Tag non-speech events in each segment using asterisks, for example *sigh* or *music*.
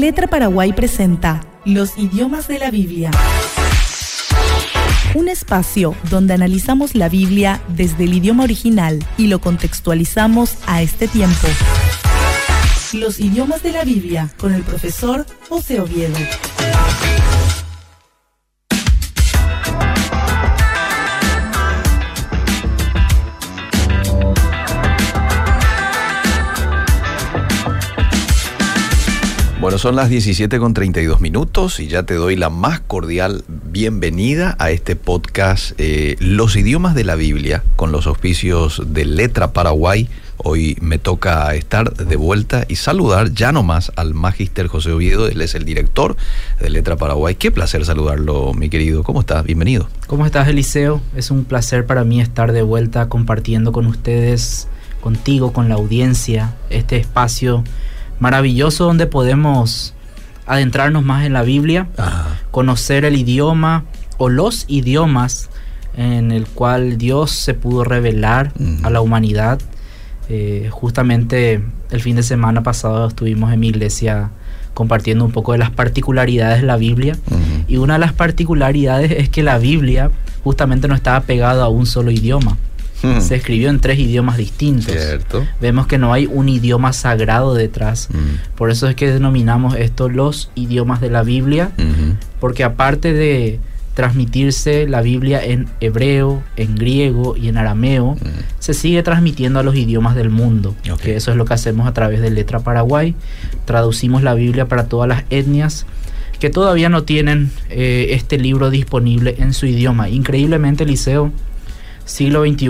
Letra Paraguay presenta Los idiomas de la Biblia. Un espacio donde analizamos la Biblia desde el idioma original y lo contextualizamos a este tiempo. Los idiomas de la Biblia con el profesor José Oviedo. Bueno, son las 17 con 32 minutos y ya te doy la más cordial bienvenida a este podcast eh, Los idiomas de la Biblia con los auspicios de Letra Paraguay. Hoy me toca estar de vuelta y saludar ya nomás al Magister José Oviedo, él es el director de Letra Paraguay. Qué placer saludarlo, mi querido. ¿Cómo estás? Bienvenido. ¿Cómo estás, Eliseo? Es un placer para mí estar de vuelta compartiendo con ustedes, contigo, con la audiencia, este espacio maravilloso donde podemos adentrarnos más en la Biblia, Ajá. conocer el idioma o los idiomas en el cual Dios se pudo revelar a la humanidad. Eh, justamente el fin de semana pasado estuvimos en mi iglesia compartiendo un poco de las particularidades de la Biblia. Y una de las particularidades es que la Biblia justamente no estaba pegada a un solo idioma. Se escribió en tres idiomas distintos. Cierto. Vemos que no hay un idioma sagrado detrás. Mm. Por eso es que denominamos esto los idiomas de la Biblia, porque aparte de transmitirse la Biblia en hebreo, en griego y en arameo, Mm. se sigue transmitiendo a los idiomas del mundo, que eso es lo que hacemos a través de Letra Paraguay. Traducimos la Biblia para todas las etnias que todavía no tienen eh, este libro disponible en su idioma. Increíblemente, Liceo, siglo XXI,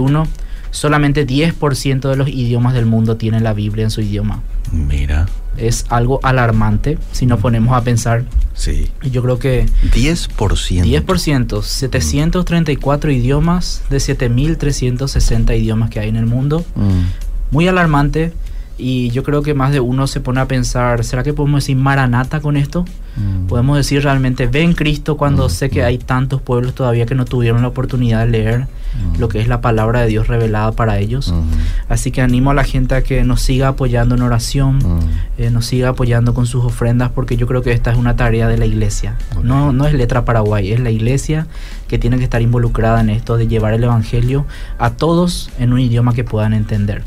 solamente 10% de los idiomas del mundo tienen la Biblia en su idioma. Mira, Es algo alarmante si nos ponemos a pensar. sí. Yo creo que 10%. 10%, 734 idiomas de 7.360 idiomas que hay en el mundo. Mm. Muy alarmante y yo creo que más de uno se pone a pensar, ¿será que podemos decir maranata con esto? Mm. Podemos decir realmente, ven Cristo cuando Mm, sé que mm. hay tantos pueblos todavía que no tuvieron la oportunidad de leer Mm. lo que es la palabra de Dios revelada para ellos. Así que animo a la gente a que nos siga apoyando en oración, eh, nos siga apoyando con sus ofrendas, porque yo creo que esta es una tarea de la iglesia. No, no es letra Paraguay, es la iglesia que tiene que estar involucrada en esto de llevar el Evangelio a todos en un idioma que puedan entender.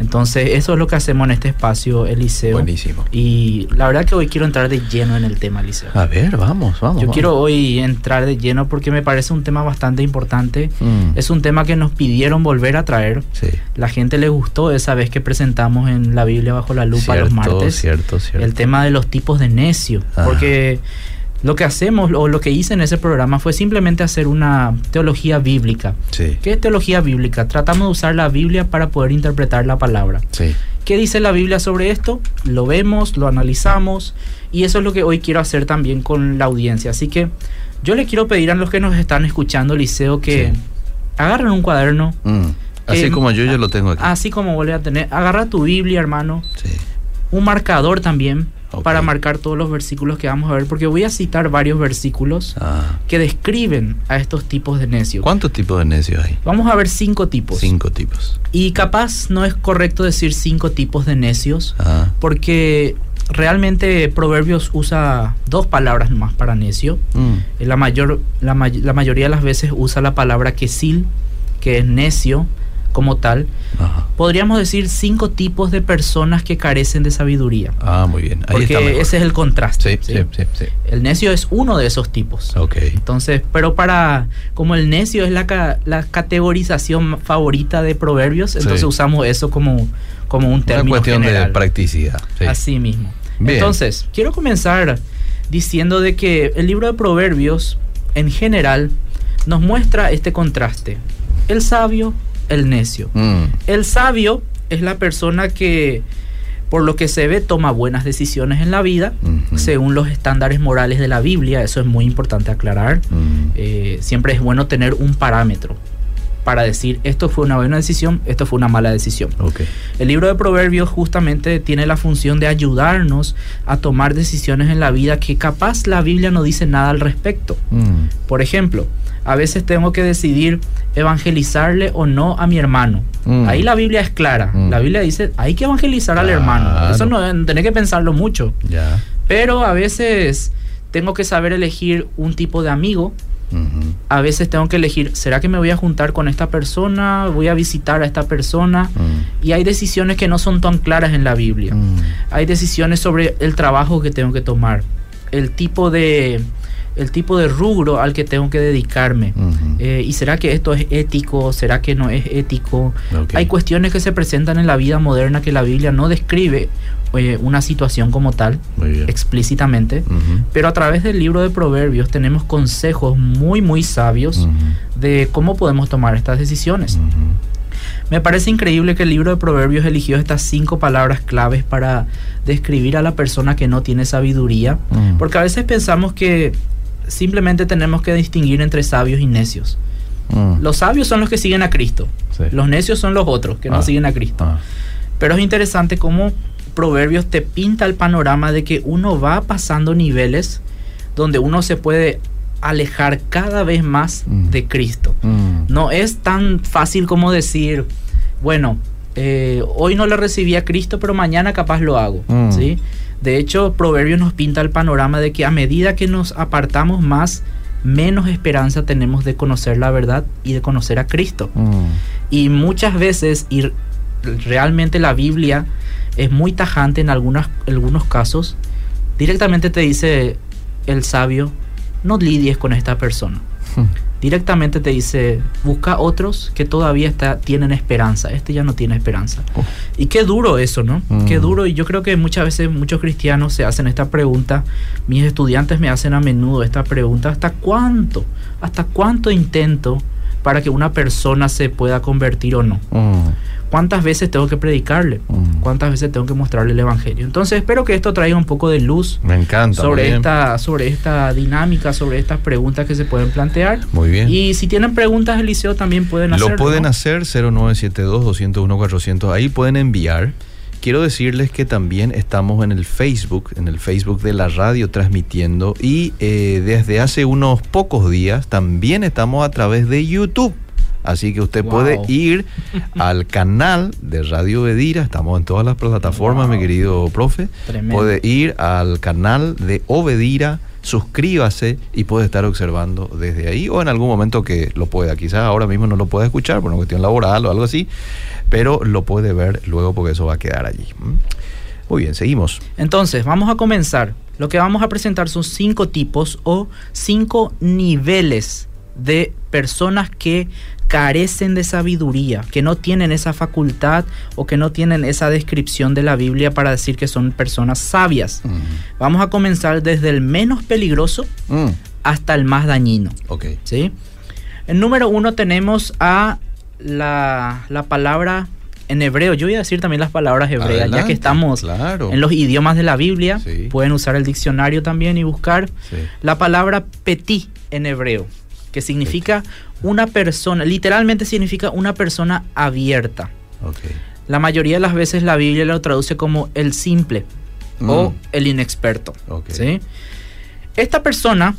Entonces, eso es lo que hacemos en este espacio, Eliseo. Buenísimo. Y la verdad que hoy quiero entrar de lleno en el tema, Eliseo. A ver, vamos, vamos. Yo vamos. quiero hoy entrar de lleno porque me parece un tema bastante importante. Mm. Es un tema que nos pidieron volver a traer. Sí. La gente le gustó esa vez que presentamos en la Biblia bajo la lupa cierto, los martes Cierto, cierto. el tema de los tipos de necio. Ah. Porque lo que hacemos o lo que hice en ese programa fue simplemente hacer una teología bíblica. Sí. ¿Qué es teología bíblica? Tratamos de usar la Biblia para poder interpretar la palabra. Sí. ¿Qué dice la Biblia sobre esto? Lo vemos, lo analizamos y eso es lo que hoy quiero hacer también con la audiencia. Así que yo le quiero pedir a los que nos están escuchando, Liceo, que Sí. agarren un cuaderno, Mm. Así Eh, como yo, yo lo tengo aquí. así como vuelve a tener, agarra tu Biblia, hermano, Sí. Un marcador también para marcar todos los versículos que vamos a ver, porque voy a citar varios versículos Ah. que describen a estos tipos de necios. ¿Cuántos tipos de necios hay? Vamos a ver cinco tipos. Cinco tipos. Y capaz no es correcto decir cinco tipos de necios, Ah. porque realmente Proverbios usa dos palabras más para necio. Mm. La, mayor, la, la mayoría de las veces usa la palabra quesil, que es necio como tal. Ajá. Podríamos decir cinco tipos de personas que carecen de sabiduría. Ah, muy bien. Ahí está Porque mejor. ese es el contraste. Sí, ¿sí? sí. El necio es uno de esos tipos. Ok. Entonces, pero para, como el necio es la, la categorización favorita de proverbios, entonces usamos eso como, como un Una término cuestión de practicidad. Sí. Así mismo. Bien. Entonces, quiero comenzar diciendo de que el libro de proverbios, en general, nos muestra este contraste. El sabio, el necio. Mm. El sabio es la persona que, por lo que se ve, toma buenas decisiones en la vida, según los estándares morales de la Biblia. Eso es muy importante aclarar. Mm. Eh, siempre es bueno tener un parámetro para decir esto fue una buena decisión, esto fue una mala decisión. El libro de Proverbios justamente tiene la función de ayudarnos a tomar decisiones en la vida que capaz la Biblia no dice nada al respecto. Mm. Por ejemplo, a veces tengo que decidir evangelizarle o no a mi hermano. Mm. Ahí la Biblia es clara. Mm. La Biblia dice, hay que evangelizar al hermano. Eso no tenés que pensarlo mucho. Ya. Pero a veces tengo que saber elegir un tipo de amigo. A veces tengo que elegir, ¿será que me voy a juntar con esta persona? ¿Voy a visitar a esta persona? Mm. Y hay decisiones que no son tan claras en la Biblia. Hay decisiones sobre el trabajo que tengo que tomar, el tipo de, el tipo de rubro al que tengo que dedicarme. Eh, ¿Y será que esto es ético? ¿Será que no es ético? Hay cuestiones que se presentan en la vida moderna que la Biblia no describe eh, una situación como tal explícitamente, pero a través del libro de Proverbios tenemos consejos muy muy sabios de cómo podemos tomar estas decisiones. Me parece increíble que el libro de Proverbios eligió estas cinco palabras claves para describir a la persona que no tiene sabiduría, Mm. porque a veces pensamos que simplemente tenemos que distinguir entre sabios y necios. Mm. Los sabios son los que siguen a Cristo, Sí. los necios son los otros que no Ah. siguen a Cristo. Ah. Pero es interesante cómo Proverbios te pinta el panorama de que uno va pasando niveles donde uno se puede alejar cada vez más Mm. de Cristo. Mm. No es tan fácil como decir, bueno, eh, hoy no le recibí a Cristo, pero mañana capaz lo hago. ¿sí? De hecho, Proverbios nos pinta el panorama de que a medida que nos apartamos más, menos esperanza tenemos de conocer la verdad y de conocer a Cristo. Mm. Y muchas veces, y realmente la Biblia es muy tajante en algunas, algunos casos, directamente te dice el sabio, no lidies con esta persona. Directamente te dice, busca otros que todavía está, tienen esperanza. Este ya no tiene esperanza. Oh. Y qué duro eso, ¿no? Mm. Qué duro. Y yo creo que muchas veces muchos cristianos se hacen esta pregunta. Mis estudiantes me hacen a menudo esta pregunta. ¿Hasta cuánto? ¿Hasta cuánto intento para que una persona se pueda convertir o no? Mm. ¿Cuántas veces tengo que predicarle? Mm. ¿Cuántas veces tengo que mostrarle el Evangelio? Entonces espero que esto traiga un poco de luz Me encanta. muy sobre esta, sobre esta dinámica, sobre estas preguntas que se pueden plantear. Muy bien. Y si tienen preguntas, Eliseo, también pueden hacerlo. Lo pueden ¿no? hacer 0972-201-400. Ahí pueden enviar. Quiero decirles que también estamos en el Facebook, en el Facebook de la radio transmitiendo y eh, desde hace unos pocos días también estamos a través de YouTube. Así que usted Wow. puede ir *laughs* al canal de Radio Bedira, estamos en todas las plataformas, Wow. mi querido profe. Tremendo. Puede ir al canal de Obedira, suscríbase y puede estar observando desde ahí o en algún momento que lo pueda. Quizás ahora mismo no lo pueda escuchar por una cuestión laboral o algo así, pero lo puede ver luego porque eso va a quedar allí. ¿m? Muy bien, seguimos. Entonces, vamos a comenzar. Lo que vamos a presentar son cinco tipos o cinco niveles de personas que carecen de sabiduría, que no tienen esa facultad o que no tienen esa descripción de la Biblia para decir que son personas sabias. Vamos a comenzar desde el menos peligroso Mm, hasta el más dañino. ok. ¿sí? En número uno tenemos a la, la palabra en hebreo. Yo voy a decir también las palabras hebreas, ya que estamos claro. en los idiomas de la Biblia. Sí. Pueden usar el diccionario también y buscar Sí. la palabra petit en hebreo, que significa una persona, literalmente significa una persona abierta. La mayoría de las veces la Biblia lo traduce como el simple o Mm, el inexperto. Esta persona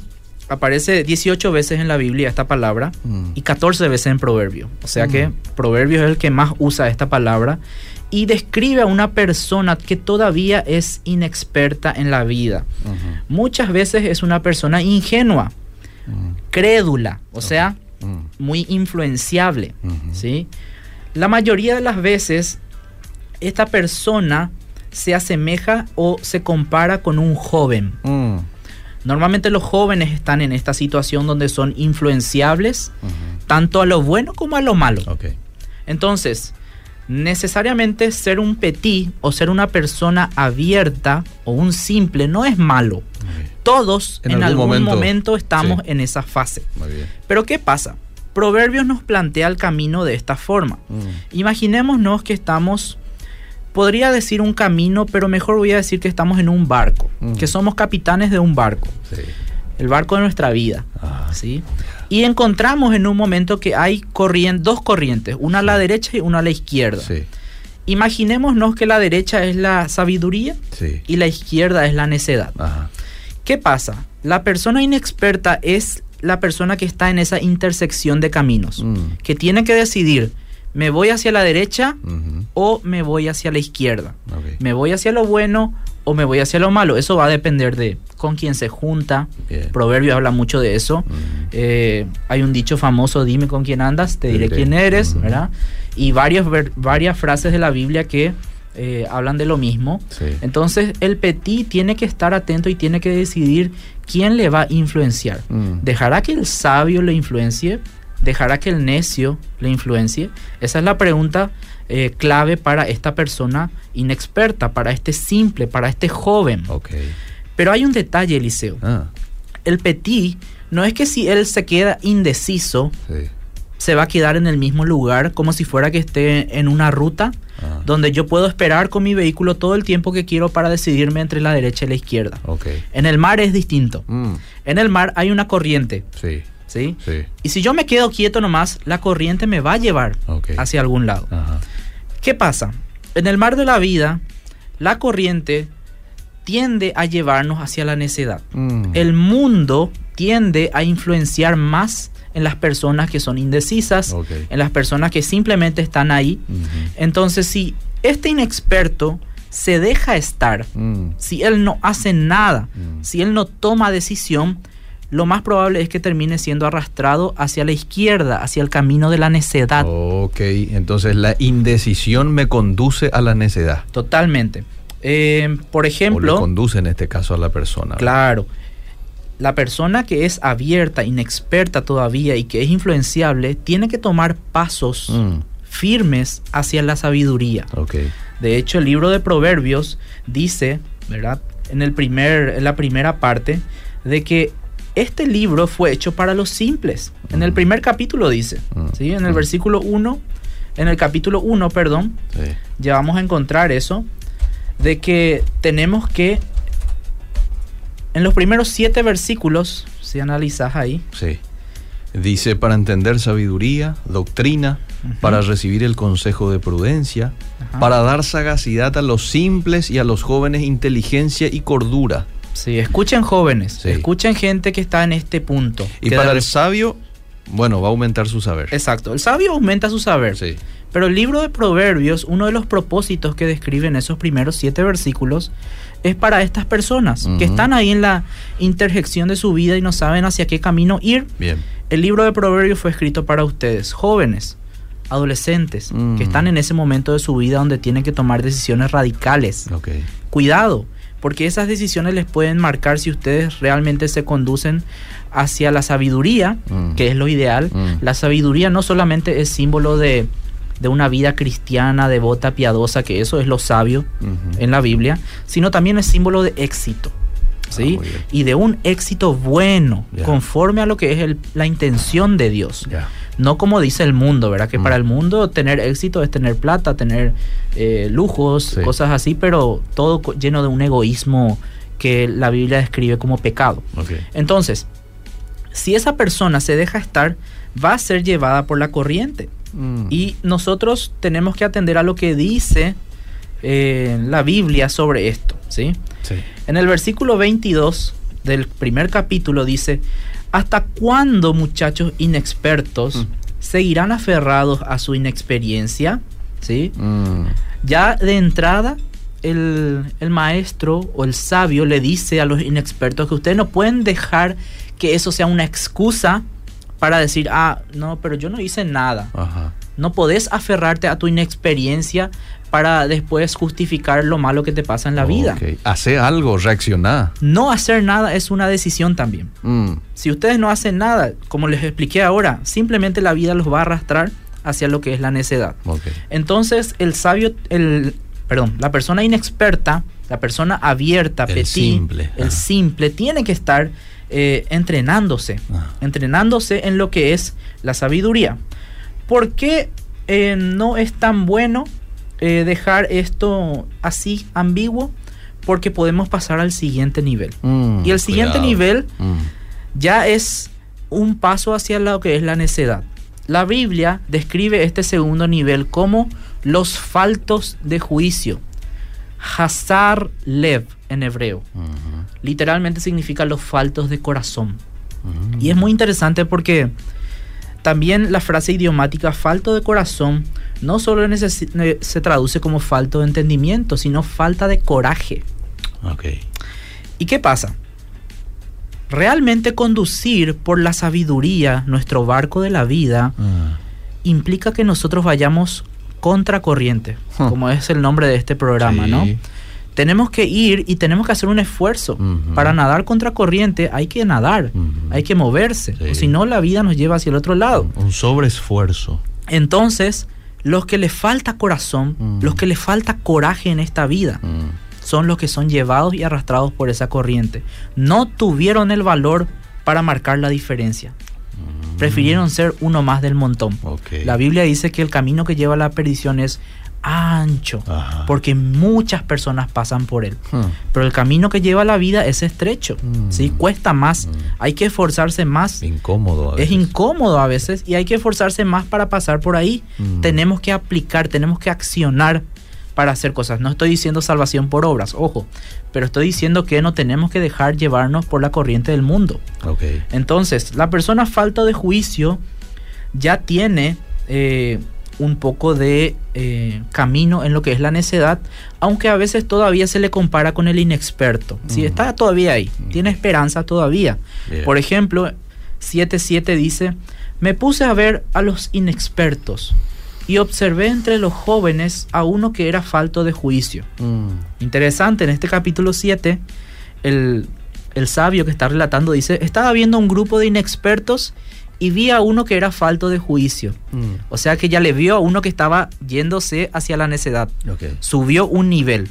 aparece 18 veces en la Biblia, esta palabra, Mm, y 14 veces en Proverbio. O sea que Mm. Proverbio es el que más usa esta palabra y describe a una persona que todavía es inexperta en la vida. Muchas veces es una persona ingenua, mm, crédula, o sea, mm, muy influenciable. ¿sí? La mayoría de las veces esta persona se asemeja o se compara con un joven. Mm, Normalmente los jóvenes están en esta situación donde son influenciables tanto a lo bueno como a lo malo. Ok. Entonces, necesariamente ser un petit o ser una persona abierta o un simple no es malo. Todos En en, algún algún, momento, momento, estamos sí. en esa fase. Muy bien. Pero ¿qué pasa? Proverbios nos plantea el camino de esta forma. Mm, Imaginémonos que estamos, podría decir un camino, pero mejor voy a decir que estamos en un barco, Mm. que somos capitanes de un barco, sí. el barco de nuestra vida. Ah, ¿sí? Y encontramos en un momento que hay corrien- dos corrientes, una a la derecha y una a la izquierda. sí. Imaginémonos que la derecha es la sabiduría Sí. y la izquierda es la necedad. Ajá. ¿Qué pasa? La persona inexperta es la persona que está en esa intersección de caminos, Mm, que tiene que decidir, ¿Me voy hacia la derecha o me voy hacia la izquierda? ¿Me voy hacia lo bueno o me voy hacia lo malo? Eso va a depender de con quién se junta. Bien. Proverbio habla mucho de eso. Eh, hay un dicho famoso, dime con quién andas, te diré diré. quién eres. ¿verdad? Y varios, ver- varias frases de la Biblia que eh, hablan de lo mismo. Sí. Entonces el petit tiene que estar atento y tiene que decidir quién le va a influenciar. Mm. ¿Dejará que el sabio le influencie? ¿Dejará que el necio le influencie? Esa es la pregunta eh, clave para esta persona inexperta, para este simple, para este joven. Pero hay un detalle, Eliseo. Ah, El petit no es que si él se queda indeciso, sí. se va a quedar en el mismo lugar como si fuera que esté en una ruta Ah, donde yo puedo esperar con mi vehículo todo el tiempo que quiero para decidirme entre la derecha y la izquierda. En el mar es distinto. Mm, En el mar hay una corriente, sí, ¿sí? sí. Y si yo me quedo quieto nomás, la corriente me va a llevar hacia algún lado. Ajá. ¿Qué pasa? En el mar de la vida, la corriente tiende a llevarnos hacia la necedad. Mm, El mundo tiende a influenciar más en las personas que son indecisas, en las personas que simplemente están ahí. Entonces, si este inexperto se deja estar, Mm, si él no hace nada, Mm. si él no toma decisión, lo más probable es que termine siendo arrastrado hacia la izquierda, hacia el camino de la necedad. Ok, entonces la indecisión me conduce a la necedad. Totalmente. Eh, por o ejemplo, le conduce en este caso a la persona. claro, la persona que es abierta, inexperta todavía y que es influenciable, tiene que tomar pasos Mm, firmes hacia la sabiduría. ok. De hecho, el libro de Proverbios dice, ¿verdad? En, el primer, en la primera parte, de que este libro fue hecho para los simples. En el Mm. primer capítulo dice, Mm. ¿sí? En el Mm. versículo 1, en el capítulo 1, perdón, Sí. ya vamos a encontrar eso, de que tenemos que, en los primeros siete versículos, si analizas ahí, Sí. Dice para entender sabiduría, doctrina, para recibir el consejo de prudencia, Ajá. para dar sagacidad a los simples y a los jóvenes inteligencia y cordura. Sí, escuchen jóvenes, Sí. escuchen gente que está en este punto. Y para el sabio, bueno, va a aumentar su saber. Exacto, el sabio aumenta su saber. Sí. Pero el libro de Proverbios, uno de los propósitos que describe en esos primeros siete versículos, es para estas personas que están ahí en la interjección de su vida y no saben hacia qué camino ir. Bien. El libro de Proverbios fue escrito para ustedes, jóvenes, adolescentes, Mm. que están en ese momento de su vida donde tienen que tomar decisiones radicales. Ok. Cuidado, porque esas decisiones les pueden marcar si ustedes realmente se conducen hacia la sabiduría, Mm. que es lo ideal. Mm. La sabiduría no solamente es símbolo de, de una vida cristiana, devota, piadosa, que eso es lo sabio en la Biblia, sino también es símbolo de éxito. ¿sí? Ah, y de un éxito bueno, conforme a lo que es el- la intención de Dios. No como dice el mundo, ¿verdad? Que Mm. para el mundo tener éxito es tener plata, tener eh, lujos, Sí. cosas así, pero todo lleno de un egoísmo que la Biblia describe como pecado. Entonces, si esa persona se deja estar, va a ser llevada por la corriente. Mm. Y nosotros tenemos que atender a lo que dice eh, la Biblia sobre esto, ¿sí? Sí. En el versículo 22 del primer capítulo dice, ¿hasta cuándo muchachos inexpertos Mm. seguirán aferrados a su inexperiencia? ¿Sí? Mm. Ya de entrada, el, el maestro o el sabio le dice a los inexpertos que ustedes no pueden dejar que eso sea una excusa para decir, ah, no, pero yo no hice nada. Ajá. No podés aferrarte a tu inexperiencia para después justificar lo malo que te pasa en la vida. Ok. Hace algo, reacciona. No hacer nada es una decisión también. Mm. Si ustedes no hacen nada, como les expliqué ahora, simplemente la vida los va a arrastrar hacia lo que es la necedad. Entonces, el sabio, el, perdón, la persona inexperta, la persona abierta, El petit, simple, el ah. simple, tiene que estar eh, entrenándose, Ah. entrenándose en lo que es la sabiduría. ¿Por qué eh, no es tan bueno eh, dejar esto así ambiguo? Porque podemos pasar al siguiente nivel. Mm, Y el siguiente cuidado. nivel Mm. ya es un paso hacia lo que es la necedad. La Biblia describe este segundo nivel como los faltos de juicio. Hazar lev en hebreo. Literalmente significa los faltos de corazón. Mm. Y es muy interesante porque También la frase idiomática falto de corazón no solo se traduce como falto de entendimiento, sino falta de coraje. Okay. ¿Y qué pasa? Realmente conducir por la sabiduría nuestro barco de la vida ah. implica que nosotros vayamos contracorriente, como es el nombre de este programa, ¿no? Tenemos que ir y tenemos que hacer un esfuerzo. Para nadar contracorriente hay que nadar, hay que moverse, si no la vida nos lleva hacia el otro lado. Un sobreesfuerzo. Entonces, los que les falta corazón, los que les falta coraje en esta vida, son los que son llevados y arrastrados por esa corriente. No tuvieron el valor para marcar la diferencia. Prefirieron ser uno más del montón. La Biblia dice que el camino que lleva a la perdición es ancho, porque muchas personas pasan por él. Hmm. Pero el camino que lleva a la vida es estrecho, hmm. ¿sí? Cuesta más, hmm. hay que esforzarse más. Incómodo. Es incómodo a veces y hay que esforzarse más para pasar por ahí. Tenemos que aplicar, tenemos que accionar para hacer cosas. No estoy diciendo salvación por obras, ojo, pero estoy diciendo que no tenemos que dejar llevarnos por la corriente del mundo. Entonces, la persona falta de juicio ya tiene eh, un poco de eh, camino en lo que es la necedad, aunque a veces todavía se le compara con el inexperto. Si está todavía ahí, tiene esperanza todavía. Por ejemplo, 7.7 dice, me puse a ver a los inexpertos y observé entre los jóvenes a uno que era falto de juicio. Mm. Interesante, en este capítulo 7, el, sabio que está relatando dice, estaba viendo un grupo de inexpertos y vi a uno que era falto de juicio. Mm. O sea que ya le vio a uno que estaba yéndose hacia la necedad. Subió un nivel.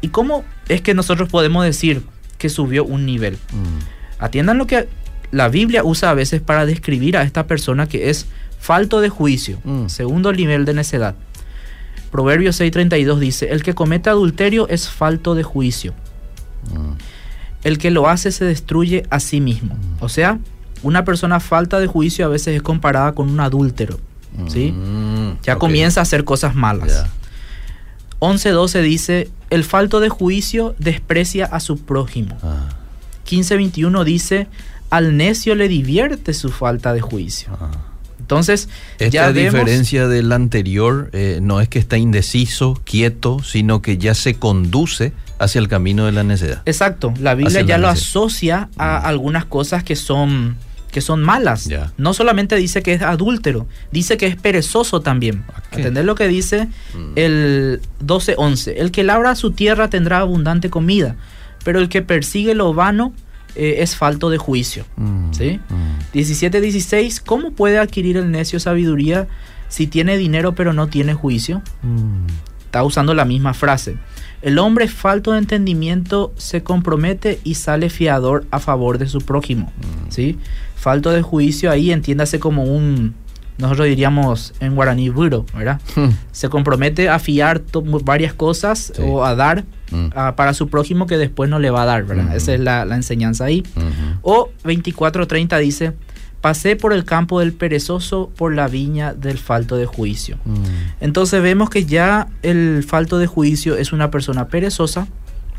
¿Y cómo es que nosotros podemos decir que subió un nivel? Mm. Atiendan lo que la Biblia usa a veces para describir a esta persona que es falto de juicio, mm. segundo nivel de necedad. Proverbios 6:32 dice, el que comete adulterio es falto de juicio. El que lo hace se destruye a sí mismo. O sea, una persona falta de juicio a veces es comparada con un adúltero. ¿sí? Ya comienza a hacer cosas malas. 11:12 dice, el falto de juicio desprecia a su prójimo. 15:21 ah. dice, al necio le divierte su falta de juicio. Ah. Entonces, esta diferencia del anterior eh, no es que está indeciso, quieto, sino que ya se conduce hacia el camino de la necedad. Exacto, la Biblia ya lo asocia a mm. algunas cosas que son que son malas. No solamente dice que es adúltero, dice que es perezoso también. ¿Entender lo que dice mm. el 12:11? El que labra su tierra tendrá abundante comida, pero el que persigue lo vano eh, es falto de juicio. Mm, ¿sí? 17-16, mm. ¿cómo puede adquirir el necio sabiduría si tiene dinero pero no tiene juicio? Mm. Está usando la misma frase. El hombre falto de entendimiento se compromete y sale fiador a favor de su prójimo. ¿sí? Falto de juicio ahí entiéndase como un, nosotros diríamos en guaraní buro, ¿verdad? Se compromete a fiar varias cosas o a dar Mm. para su prójimo que después no le va a dar, ¿verdad? Esa es la, enseñanza ahí. O 24.30 dice, pasé por el campo del perezoso, por la viña del falto de juicio. Mm. Entonces vemos que ya el falto de juicio es una persona perezosa,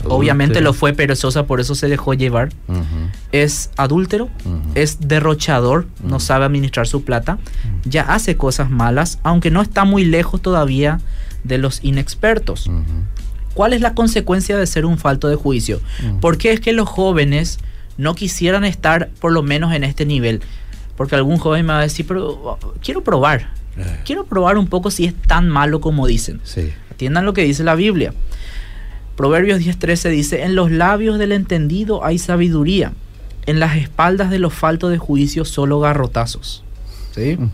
Obviamente lo fue perezosa, por eso se dejó llevar. Es adúltero, es derrochador, no sabe administrar su plata, ya hace cosas malas, aunque no está muy lejos todavía de los inexpertos. ¿Cuál es la consecuencia de ser un falto de juicio? Mm. ¿Por qué es que los jóvenes no quisieran estar por lo menos en este nivel? Porque algún joven me va a decir, pero quiero probar. Eh. Quiero probar un poco si es tan malo como dicen. Atiendan lo que dice la Biblia. Proverbios 10:13 dice, en los labios del entendido hay sabiduría, en las espaldas de los faltos de juicio solo garrotazos. ¿Sí? Mm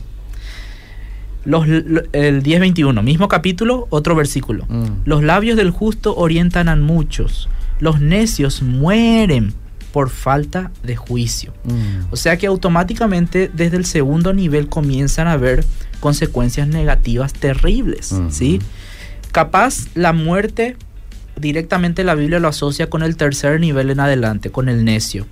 los, el 10.21, mismo capítulo, otro versículo. Mm. Los labios del justo orientan a muchos, los necios mueren por falta de juicio. Mm. O sea que automáticamente desde el segundo nivel comienzan a haber consecuencias negativas terribles. ¿sí? Capaz la muerte directamente la Biblia lo asocia con el tercer nivel en adelante, con el necio.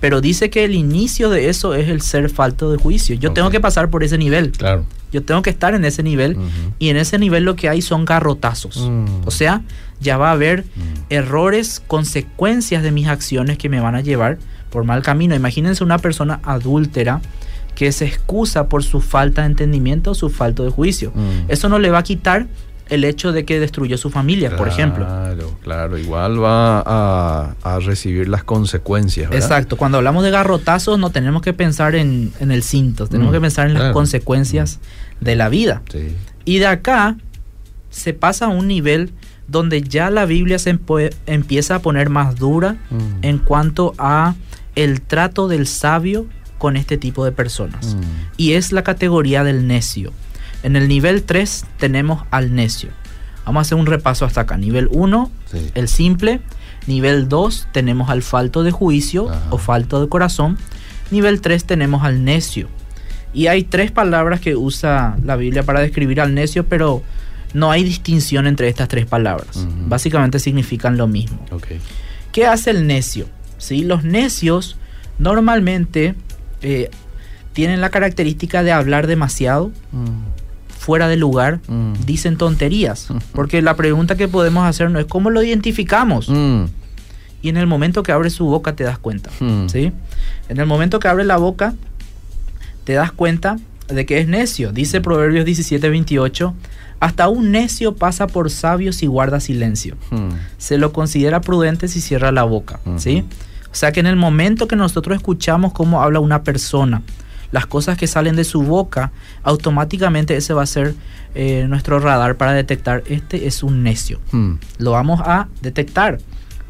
Pero dice que el inicio de eso es el ser falto de juicio. Yo tengo que pasar por ese nivel. Claro. Yo tengo que estar en ese nivel y en ese nivel lo que hay son garrotazos. Mm. O sea, ya va a haber mm. errores, consecuencias de mis acciones que me van a llevar por mal camino. Imagínense una persona adúltera que se excusa por su falta de entendimiento o su falta de juicio. Mm. Eso no le va a quitar el hecho de que destruyó su familia, por ejemplo. Claro, claro. Igual va a, a recibir las consecuencias. ¿verdad? Exacto, cuando hablamos de garrotazos no tenemos que pensar en, en el cinto, tenemos Mm, que pensar en las consecuencias de la vida. Sí. Y de acá se pasa a un nivel donde ya la Biblia se empieza a poner más dura Mm. en cuanto a el trato del sabio con este tipo de personas. Mm. Y es la categoría del necio. En el nivel 3 tenemos al necio. Vamos a hacer un repaso hasta acá. Nivel 1, Sí. el simple. Nivel 2 tenemos al falto de juicio Ajá. o falto de corazón. Nivel 3 tenemos al necio. Y hay tres palabras que usa la Biblia para describir al necio, pero no hay distinción entre estas tres palabras. Básicamente significan lo mismo. ¿Qué hace el necio? ¿Sí? Los necios normalmente eh, tienen la característica de hablar demasiado, fuera de lugar, Mm. dicen tonterías. *laughs* Porque la pregunta que podemos hacer no es cómo lo identificamos. Mm. Y en el momento que abre su boca te das cuenta. Mm. ¿sí? En el momento que abre la boca te das cuenta de que es necio. Dice Proverbios 17, 28. Hasta un necio pasa por sabio si guarda silencio. Se lo considera prudente si cierra la boca. ¿sí? O sea que en el momento que nosotros escuchamos cómo habla una persona, las cosas que salen de su boca, automáticamente ese va a ser eh, nuestro radar para detectar este es un necio. Mm. Lo vamos a detectar.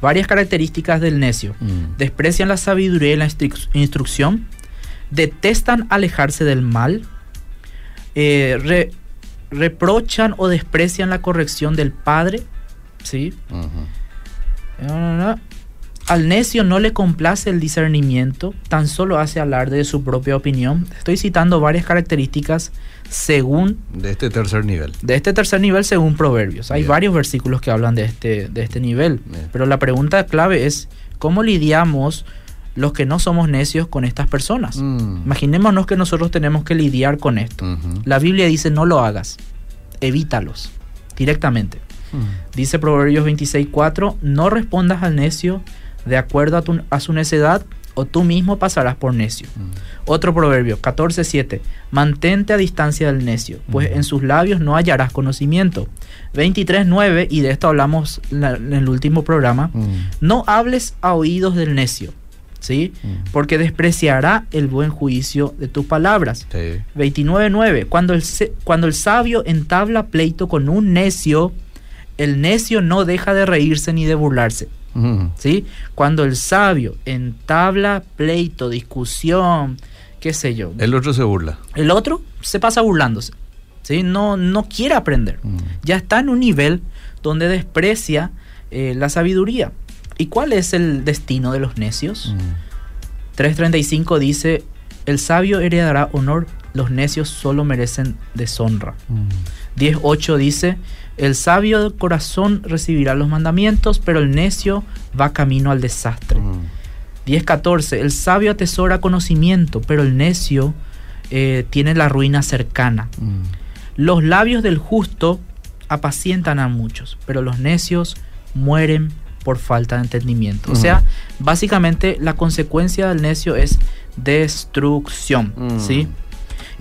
Varias características del necio. Mm. Desprecian la sabiduría y la instru- instrucción. Detestan alejarse del mal. eh, re- reprochan o desprecian la corrección del padre. ¿sí? Al necio no le complace el discernimiento, tan solo hace alarde de su propia opinión. Estoy citando varias características según De este tercer nivel. de este tercer nivel según Proverbios. Hay Bien. varios versículos que hablan de este, de este nivel. Bien. Pero la pregunta clave es, ¿cómo lidiamos los que no somos necios con estas personas? Mm. Imaginémonos que nosotros tenemos que lidiar con esto. La Biblia dice, no lo hagas, evítalos directamente. Mm. Dice Proverbios 26:4, no respondas al necio de acuerdo a, tu- a su necedad, o tú mismo pasarás por necio. Mm. Otro proverbio, 14:7, mantente a distancia del necio, pues Ujú. en sus labios no hallarás conocimiento. 23:9, y de esto hablamos la- en el último programa, Mm. no hables a oídos del necio, ¿sí? Mm. Porque despreciará el buen juicio de tus palabras. Sí. 29.9. Cuando el, cuando el sabio entabla pleito con un necio, el necio no deja de reírse ni de burlarse. ¿Sí? Cuando el sabio entabla pleito, discusión, qué sé yo, El otro se burla. el otro se pasa burlándose. ¿sí? No, no quiere aprender. Ya está en un nivel donde desprecia eh, la sabiduría. ¿Y cuál es el destino de los necios? Mm. 3.35 dice, el sabio heredará honor, los necios solo merecen deshonra. Mm. 10.8 dice, el sabio de corazón recibirá los mandamientos, pero el necio va camino al desastre. Mm. 10.14, el sabio atesora conocimiento, pero el necio eh, tiene la ruina cercana. Mm. Los labios del justo apacientan a muchos, pero los necios mueren por falta de entendimiento. O Ujú. sea, básicamente la consecuencia del necio es destrucción, Mm. ¿sí?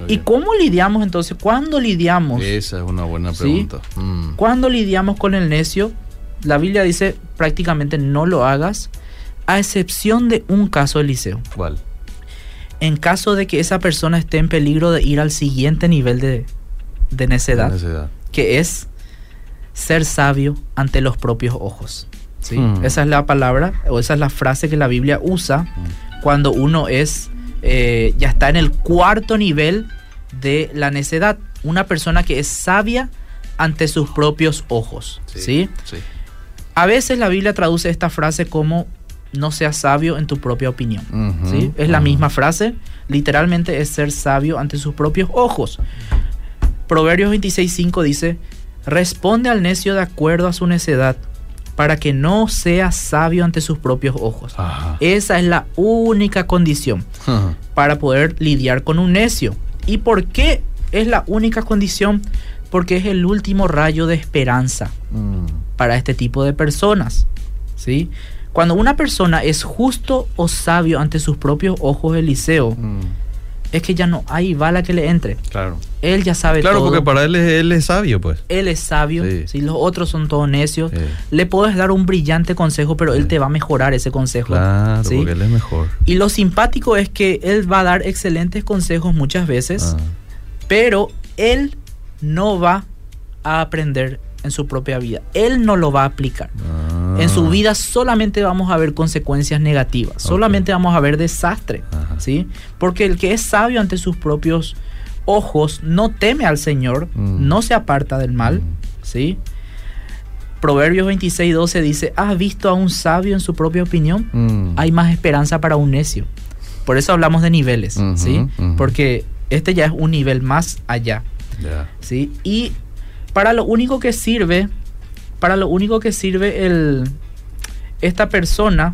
¿Y cómo lidiamos entonces? ¿Cuándo lidiamos? Esa es una buena ¿Sí? pregunta. Mm. ¿Cuándo lidiamos con el necio? La Biblia dice prácticamente no lo hagas, a excepción de un caso Eliseo. ¿Cuál? En caso de que esa persona esté en peligro de ir al siguiente nivel de, de necedad, que es ser sabio ante los propios ojos. ¿sí? Hmm. Esa es la palabra o esa es la frase que la Biblia usa Mm. cuando uno es eh, ya está en el cuarto nivel de la necedad. Una persona que es sabia ante sus propios ojos. ¿sí? Sí. A veces la Biblia traduce esta frase como no seas sabio en tu propia opinión. ¿sí? Es la misma frase. Literalmente es ser sabio ante sus propios ojos. Proverbios 26.5 dice, responde al necio de acuerdo a su necedad, para que no sea sabio ante sus propios ojos. Ajá. Esa es la única condición Ajá. para poder lidiar con un necio. ¿Y por qué es la única condición? Porque es el último rayo de esperanza Mm. para este tipo de personas. ¿sí? Cuando una persona es justo o sabio ante sus propios ojos, Eliseo, Mm. Es que ya no hay bala que le entre. Claro. Él ya sabe Claro, todo. porque para él es, él es sabio, pues. Él es sabio, Sí. si los otros son todos necios. Sí. Le puedes dar un brillante consejo, pero él te va a mejorar ese consejo. Claro, ¿sí? porque él es mejor. Y lo simpático es que él va a dar excelentes consejos muchas veces, Ah, pero él no va a aprender en su propia vida. Él no lo va a aplicar. ah. En su vida solamente vamos a ver consecuencias negativas, solamente vamos a ver desastre, Ajá. ¿Sí? Porque el que es sabio ante sus propios ojos no teme al Señor, Mm. no se aparta del mal, Mm. ¿sí? Proverbios 26, 12 dice, ¿has visto a un sabio en su propia opinión? Mm. Hay más esperanza para un necio. Por eso hablamos de niveles, ¿sí? Porque este ya es un nivel más allá. ¿sí? Y para lo único que sirve, para lo único que sirve el, esta persona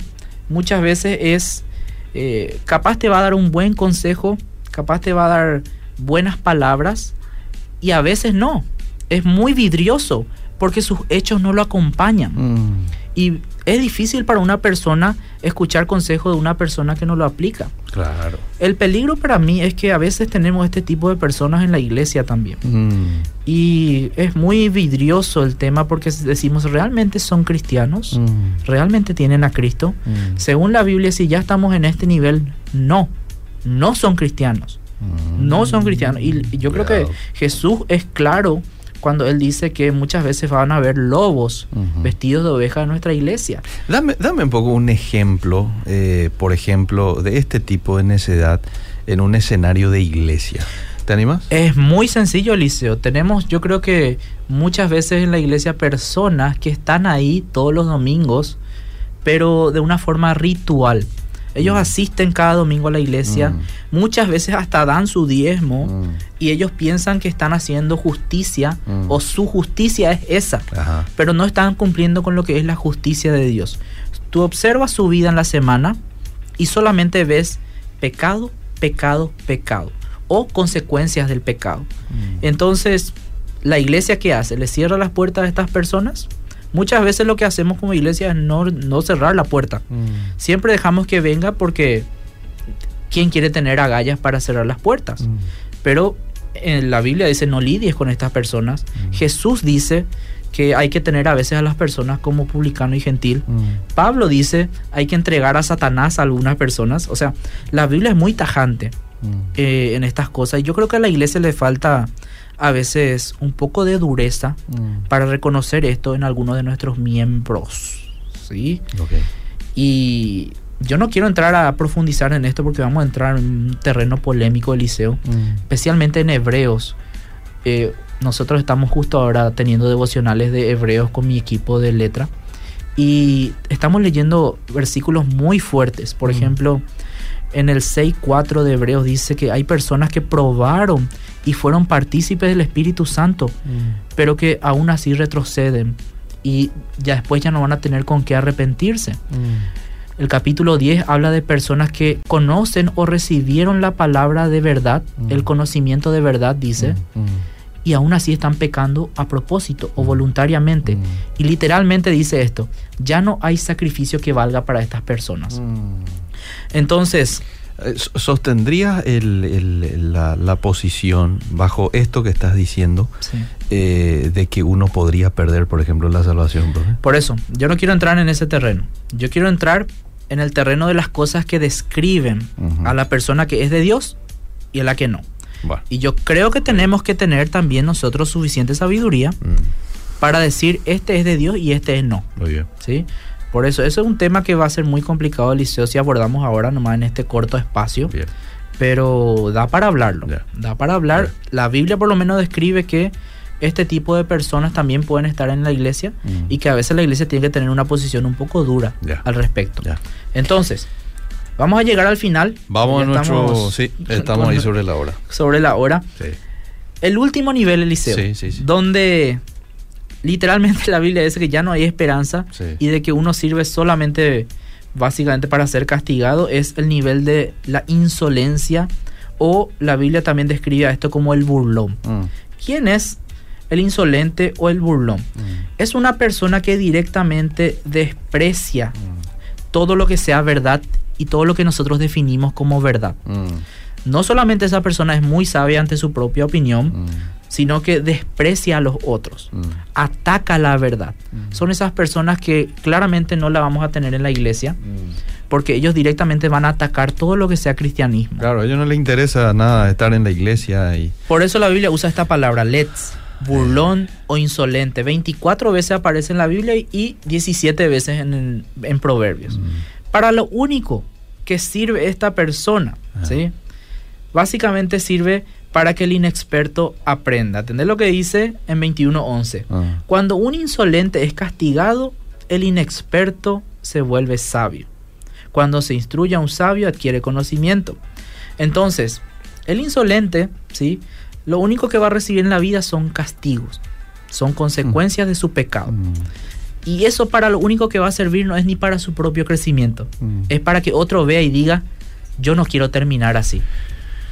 muchas veces es, eh, capaz te va a dar un buen consejo, capaz te va a dar buenas palabras y a veces no. Es muy vidrioso porque sus hechos no lo acompañan. Mm. Y es difícil para una persona escuchar consejo de una persona que no lo aplica. Claro. El peligro para mí es que a veces tenemos este tipo de personas en la iglesia también. Mm. Y es muy vidrioso el tema porque decimos, ¿realmente son cristianos? Mm. ¿Realmente tienen a Cristo? Mm. Según la Biblia, si ya estamos en este nivel, no, no son cristianos. No son cristianos. Y yo creo que. Jesús es claro cuando él dice que muchas veces van a haber lobos vestidos de oveja en nuestra iglesia. Dame, dame un poco un ejemplo, eh, por ejemplo, de este tipo de necedad en un escenario de iglesia. ¿Te animas? Es muy sencillo, Eliseo. Tenemos, yo creo que muchas veces en la iglesia personas que están ahí todos los domingos, pero de una forma ritual. Ellos Mm. asisten cada domingo a la iglesia, Mm. muchas veces hasta dan su diezmo Mm. y ellos piensan que están haciendo justicia Mm. o su justicia es esa, Ajá. pero no están cumpliendo con lo que es la justicia de Dios. Tú observas su vida en la semana y solamente ves pecado, pecado, pecado o consecuencias del pecado. Entonces, ¿la iglesia qué hace? ¿Le cierra las puertas a estas personas? Muchas veces lo que hacemos como iglesia es no, no cerrar la puerta. Mm. Siempre dejamos que venga porque ¿quién quiere tener agallas para cerrar las puertas? Mm. Pero en la Biblia dice no lidies con estas personas. Mm. Jesús dice que hay que tener a veces a las personas como publicano y gentil. Mm. Pablo dice hay que entregar a Satanás a algunas personas. O sea, la Biblia es muy tajante Mm. eh, en estas cosas. Y yo creo que a la iglesia le falta a veces un poco de dureza Mm. para reconocer esto en algunos de nuestros miembros. ¿Sí? Y yo no quiero entrar a profundizar en esto porque vamos a entrar en un terreno polémico, Eliseo, Mm. especialmente en Hebreos. Eh, nosotros estamos justo ahora teniendo devocionales de Hebreos con mi equipo de letra y estamos leyendo versículos muy fuertes. Por Mm. ejemplo, en el 6.4 de Hebreos dice que hay personas que probaron y fueron partícipes del Espíritu Santo, Mm. pero que aún así retroceden y ya después ya no van a tener con qué arrepentirse. Mm. El capítulo 10 habla de personas que conocen o recibieron la palabra de verdad, Mm. el conocimiento de verdad dice, y aún así están pecando a propósito o voluntariamente. Y literalmente dice esto, ya no hay sacrificio que valga para estas personas. Entonces, ¿Sostendrías el- el- la, la posición bajo esto que estás diciendo sí. eh, de que uno podría perder, por ejemplo, la salvación? profe? por eso, yo no quiero entrar en ese terreno. Yo quiero entrar en el terreno de las cosas que describen a la persona que es de Dios y a la que no. Bueno. Y yo creo que tenemos que tener también nosotros suficiente sabiduría Mm. para decir este es de Dios y este es no. Muy bien. ¿sí? Por eso, eso es un tema que va a ser muy complicado, Eliseo, si abordamos ahora nomás en este corto espacio. Bien. Pero da para hablarlo. Da para hablar. La Biblia por lo menos describe que este tipo de personas también pueden estar en la iglesia Mm. y que a veces la iglesia tiene que tener una posición un poco dura al respecto. Entonces, vamos a llegar al final. Vamos a nuestro... estamos sí, estamos ahí sobre la hora. sobre la hora. Sí. El último nivel, Eliseo, Sí, sí, sí. donde literalmente la Biblia dice que ya no hay esperanza Sí. y de que uno sirve solamente básicamente para ser castigado es el nivel de la insolencia o la Biblia también describe a esto como el burlón. Mm. ¿Quién es el insolente o el burlón? Mm. Es una persona que directamente desprecia Mm. todo lo que sea verdad y todo lo que nosotros definimos como verdad. No solamente esa persona es muy sabia ante su propia opinión, sino que desprecia a los otros, mm, ataca la verdad. Mm. Son esas personas que claramente no la vamos a tener en la iglesia, porque ellos directamente van a atacar todo lo que sea cristianismo. Claro, a ellos no les interesa nada estar en la iglesia y... Por eso la Biblia usa esta palabra, let's, burlón o insolente. 24 veces aparece en la Biblia y 17 veces en, en Proverbios. Mm, Para lo único que sirve esta persona. ¿sí? Básicamente sirve para que el inexperto aprenda. ¿Entendés lo que dice en 21.11? ah, Cuando un insolente es castigado, el inexperto se vuelve sabio. Cuando se instruye a un sabio, adquiere conocimiento. Entonces, el insolente, ¿sí? Lo único que va a recibir en la vida son castigos, son consecuencias de su pecado. mm, Y eso para lo único que va a servir no es ni para su propio crecimiento, mm. es para que otro vea y diga, yo no quiero terminar así.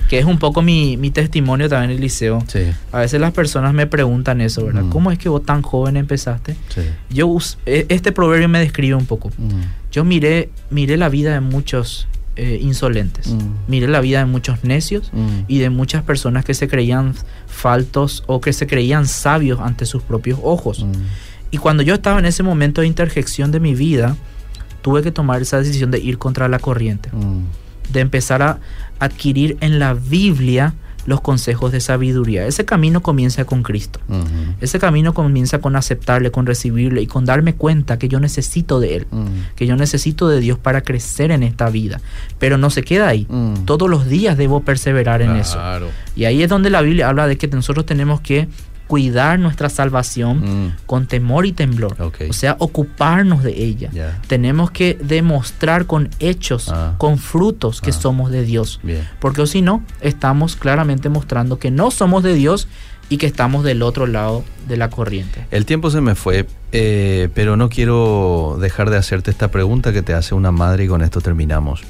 Que es un poco mi, mi testimonio también en el liceo. Sí, A veces las personas me preguntan eso, ¿verdad? Mm. ¿Cómo es que vos tan joven empezaste? sí. Yo e- este proverbio me describe un poco. Mm, Yo miré, miré la vida de muchos eh, insolentes. Mm. Miré la vida de muchos necios y de muchas personas que se creían faltos o que se creían sabios ante sus propios ojos. Y cuando yo estaba en ese momento de interjección de mi vida, tuve que tomar esa decisión de ir contra la corriente, de empezar a adquirir en la Biblia los consejos de sabiduría. Ese camino comienza con Cristo. Ese camino comienza con aceptarle, con recibirle y con darme cuenta que yo necesito de Él, que yo necesito de Dios para crecer en esta vida. Pero no se queda ahí. Todos los días debo perseverar en eso. Y ahí es donde la Biblia habla de que nosotros tenemos que cuidar nuestra salvación Mm, con temor y temblor. O sea, ocuparnos de ella. Tenemos que demostrar con hechos, Ah. con frutos que Ah. somos de Dios. Bien. Porque si no, estamos claramente mostrando que no somos de Dios y que estamos del otro lado de la corriente. El tiempo se me fue, eh, pero no quiero dejar de hacerte esta pregunta que te hace una madre y con esto terminamos.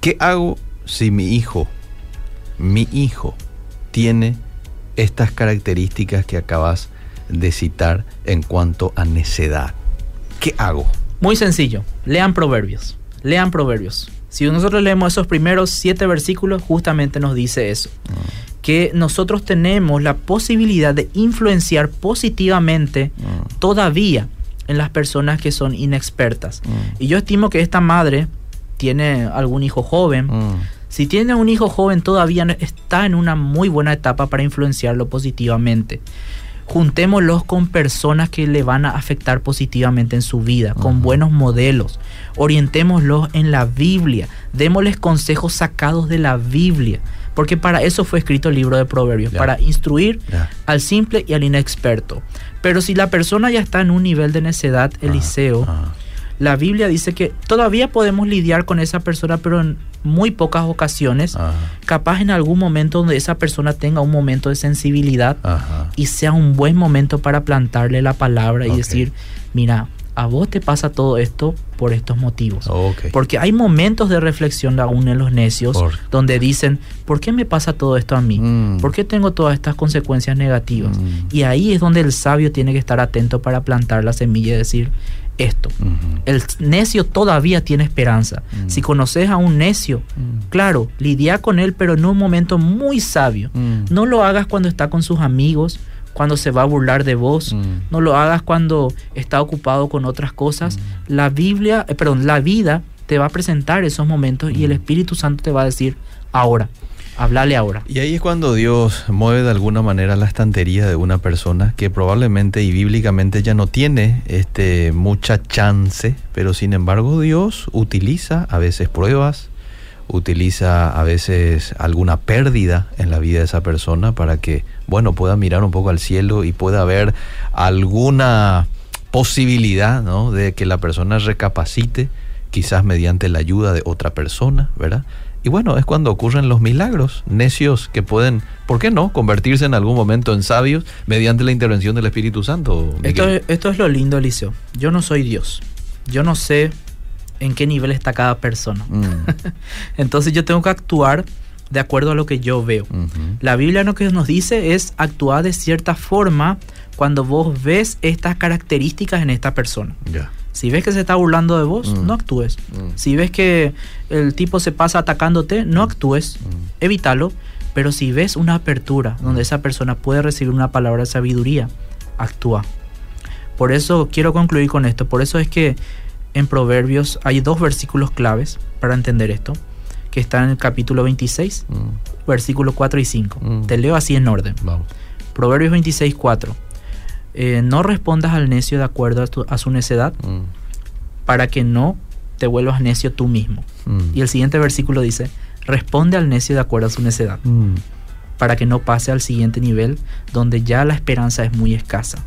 ¿Qué hago si mi hijo, mi hijo, tiene estas características que acabas de citar en cuanto a necedad? ¿Qué hago? Muy sencillo, lean proverbios, lean proverbios. Si nosotros leemos esos primeros siete versículos, justamente nos dice eso, que nosotros tenemos la posibilidad de influenciar positivamente Mm, todavía en las personas que son inexpertas. mm, Y yo estimo que esta madre tiene algún hijo joven. Si tiene un hijo joven todavía está en una muy buena etapa para influenciarlo positivamente. Juntémoslos con personas que le van a afectar positivamente en su vida, con buenos modelos. Orientémoslos en la Biblia. Démosles consejos sacados de la Biblia. Porque para eso fue escrito el libro de Proverbios, para instruir al simple y al inexperto. Pero si la persona ya está en un nivel de necedad, Eliseo, la Biblia dice que todavía podemos lidiar con esa persona, pero en muy pocas ocasiones, capaz en algún momento donde esa persona tenga un momento de sensibilidad ajá. y sea un buen momento para plantarle la palabra y decir, mira, a vos te pasa todo esto por estos motivos. Porque hay momentos de reflexión aún en los necios Por- donde dicen, ¿por qué me pasa todo esto a mí? Mm. ¿Por qué tengo todas estas consecuencias negativas? Mm. Y ahí es donde el sabio tiene que estar atento para plantar la semilla y decir esto. El necio todavía tiene esperanza. Si conoces a un necio, claro, lidia con él, pero en un momento muy sabio. No lo hagas cuando está con sus amigos, cuando se va a burlar de vos. Mm. No lo hagas cuando está ocupado con otras cosas. Mm. La Biblia, eh, perdón, la vida te va a presentar esos momentos y el. Espíritu Santo te va a decir, ahora, hablale ahora. Y ahí es cuando Dios mueve de alguna manera la estantería de una persona que probablemente y bíblicamente ya no tiene este mucha chance, pero sin embargo Dios utiliza a veces pruebas, utiliza a veces alguna pérdida en la vida de esa persona para que, bueno, pueda mirar un poco al cielo y pueda haber alguna posibilidad, ¿no? De que la persona recapacite, quizás mediante la ayuda de otra persona, ¿verdad? Y bueno, es cuando ocurren los milagros, necios que pueden, ¿por qué no?, convertirse en algún momento en sabios mediante la intervención del Espíritu Santo. Esto, Miguel. esto es lo lindo, Eliseo. Yo no soy Dios. Yo no sé en qué nivel está cada persona. Mm, *laughs* Entonces yo tengo que actuar de acuerdo a lo que yo veo. La Biblia lo que nos dice es actuar de cierta forma cuando vos ves estas características en esta persona. ya. Si ves que se está burlando de vos, Mm. no actúes. Mm. Si ves que el tipo se pasa atacándote, no actúes. Mm. Evítalo. Pero si ves una apertura donde esa persona puede recibir una palabra de sabiduría, actúa. Por eso quiero concluir con esto. Por eso es que en Proverbios hay dos versículos claves para entender esto, que están en el capítulo 26, Mm. versículos 4 y 5. Mm. Te leo así en orden. Vamos. Proverbios 26, 4. Eh, no respondas al necio de acuerdo a, tu- a su necedad, Mm. para que no te vuelvas necio tú mismo. Mm. Y el siguiente versículo dice, responde al necio de acuerdo a su necedad, Mm. para que no pase al siguiente nivel donde ya la esperanza es muy escasa.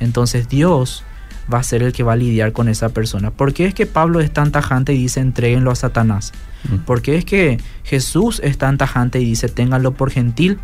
Entonces Dios va a ser el que va a lidiar con esa persona. ¿Por qué es que Pablo es tan tajante y dice entréguenlo a Satanás? Mm. ¿Por qué es que Jesús es tan tajante y dice ténganlo por gentil?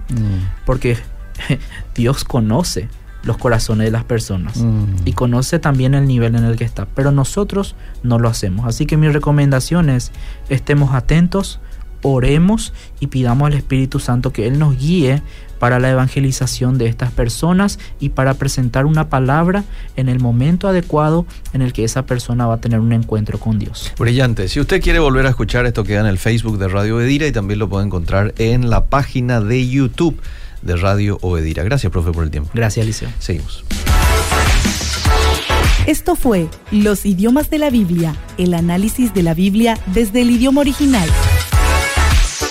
Porque *laughs* Dios conoce los corazones de las personas Mm. y conoce también el nivel en el que está, pero nosotros no lo hacemos. Así que mi recomendación es estemos atentos, oremos y pidamos al Espíritu Santo que Él nos guíe para la evangelización de estas personas y para presentar una palabra en el momento adecuado en el que esa persona va a tener un encuentro con Dios. Brillante. Si usted quiere volver a escuchar esto, queda en el Facebook de Radio Obedira y también lo puede encontrar en la página de YouTube de Radio Obedira. Gracias, profe, por el tiempo. Gracias, Eliseo. Seguimos. Esto fue Los idiomas de la Biblia, el análisis de la Biblia desde el idioma original.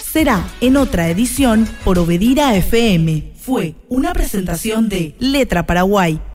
Será en otra edición por Obedira FM. Fue una presentación de Letra Paraguay